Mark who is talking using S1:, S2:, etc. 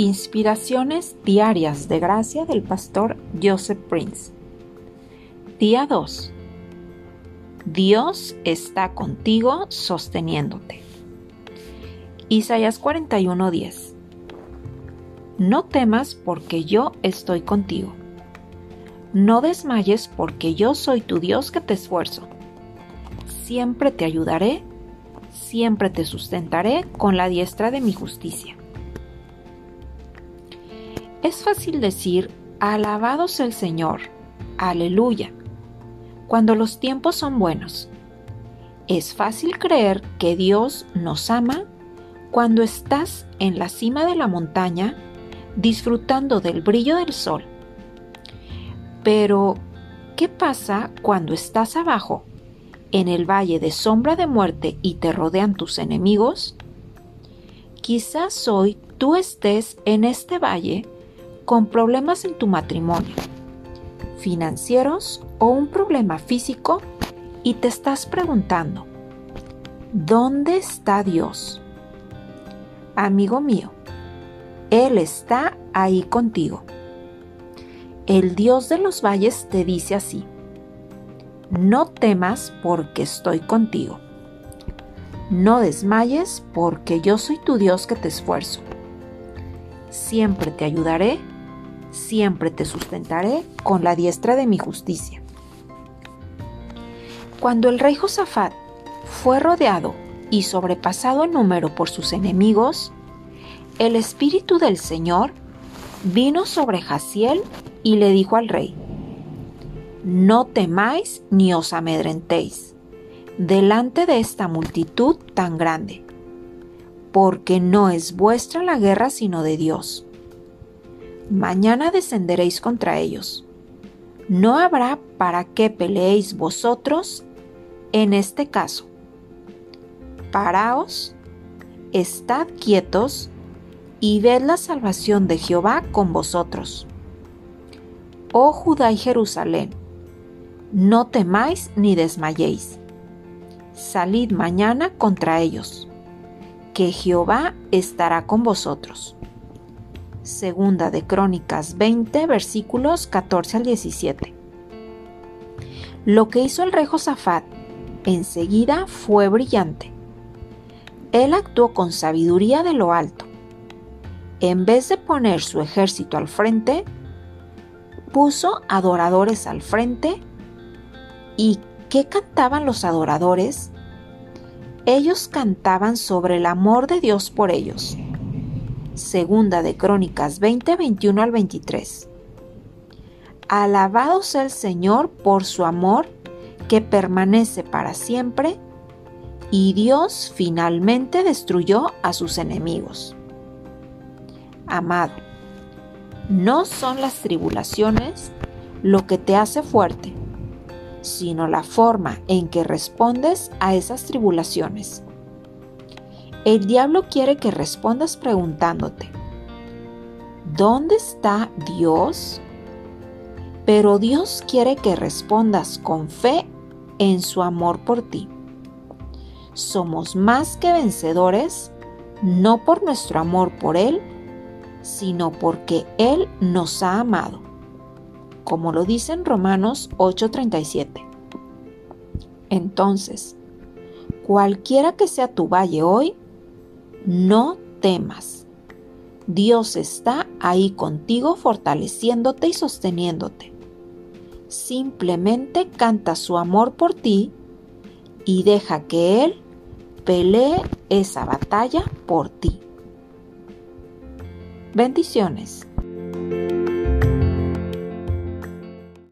S1: Inspiraciones diarias de gracia del pastor Joseph Prince. Día 2. Dios está contigo sosteniéndote. Isaías 41:10. No temas porque yo estoy contigo. No desmayes porque yo soy tu Dios que te esfuerzo. Siempre te ayudaré, siempre te sustentaré con la diestra de mi justicia. Es fácil decir, alabado sea el Señor, aleluya, cuando los tiempos son buenos. Es fácil creer que Dios nos ama cuando estás en la cima de la montaña disfrutando del brillo del sol. Pero, ¿qué pasa cuando estás abajo, en el valle de sombra de muerte y te rodean tus enemigos? Quizás hoy tú estés en este valle con problemas en tu matrimonio, financieros o un problema físico y te estás preguntando, ¿dónde está Dios? Amigo mío, Él está ahí contigo. El Dios de los valles te dice así, no temas porque estoy contigo. No desmayes porque yo soy tu Dios que te esfuerzo. Siempre te ayudaré siempre te sustentaré con la diestra de mi justicia. Cuando el rey Josafat fue rodeado y sobrepasado en número por sus enemigos, el Espíritu del Señor vino sobre Jaciel y le dijo al rey, No temáis ni os amedrentéis delante de esta multitud tan grande, porque no es vuestra la guerra sino de Dios mañana descenderéis contra ellos. No habrá para qué peleéis vosotros en este caso. Paraos, estad quietos y ved la salvación de Jehová con vosotros. Oh Judá y Jerusalén, no temáis ni desmayéis. Salid mañana contra ellos, que Jehová estará con vosotros. Segunda de Crónicas 20, versículos 14 al 17. Lo que hizo el rey Josafat enseguida fue brillante. Él actuó con sabiduría de lo alto. En vez de poner su ejército al frente, puso adoradores al frente. ¿Y qué cantaban los adoradores? Ellos cantaban sobre el amor de Dios por ellos Segunda de Crónicas 20, 21 al 23. Alabado sea el Señor por su amor que permanece para siempre, y Dios finalmente destruyó a sus enemigos. Amado, no son las tribulaciones lo que te hace fuerte, sino la forma en que respondes a esas tribulaciones. El diablo quiere que respondas preguntándote, ¿dónde está Dios? Pero Dios quiere que respondas con fe en su amor por ti. Somos más que vencedores, no por nuestro amor por Él, sino porque Él nos ha amado, como lo dice en Romanos 8:37. Entonces, cualquiera que sea tu valle hoy, no temas. Dios está ahí contigo fortaleciéndote y sosteniéndote. Simplemente canta su amor por ti y deja que Él pelee esa batalla por ti. Bendiciones.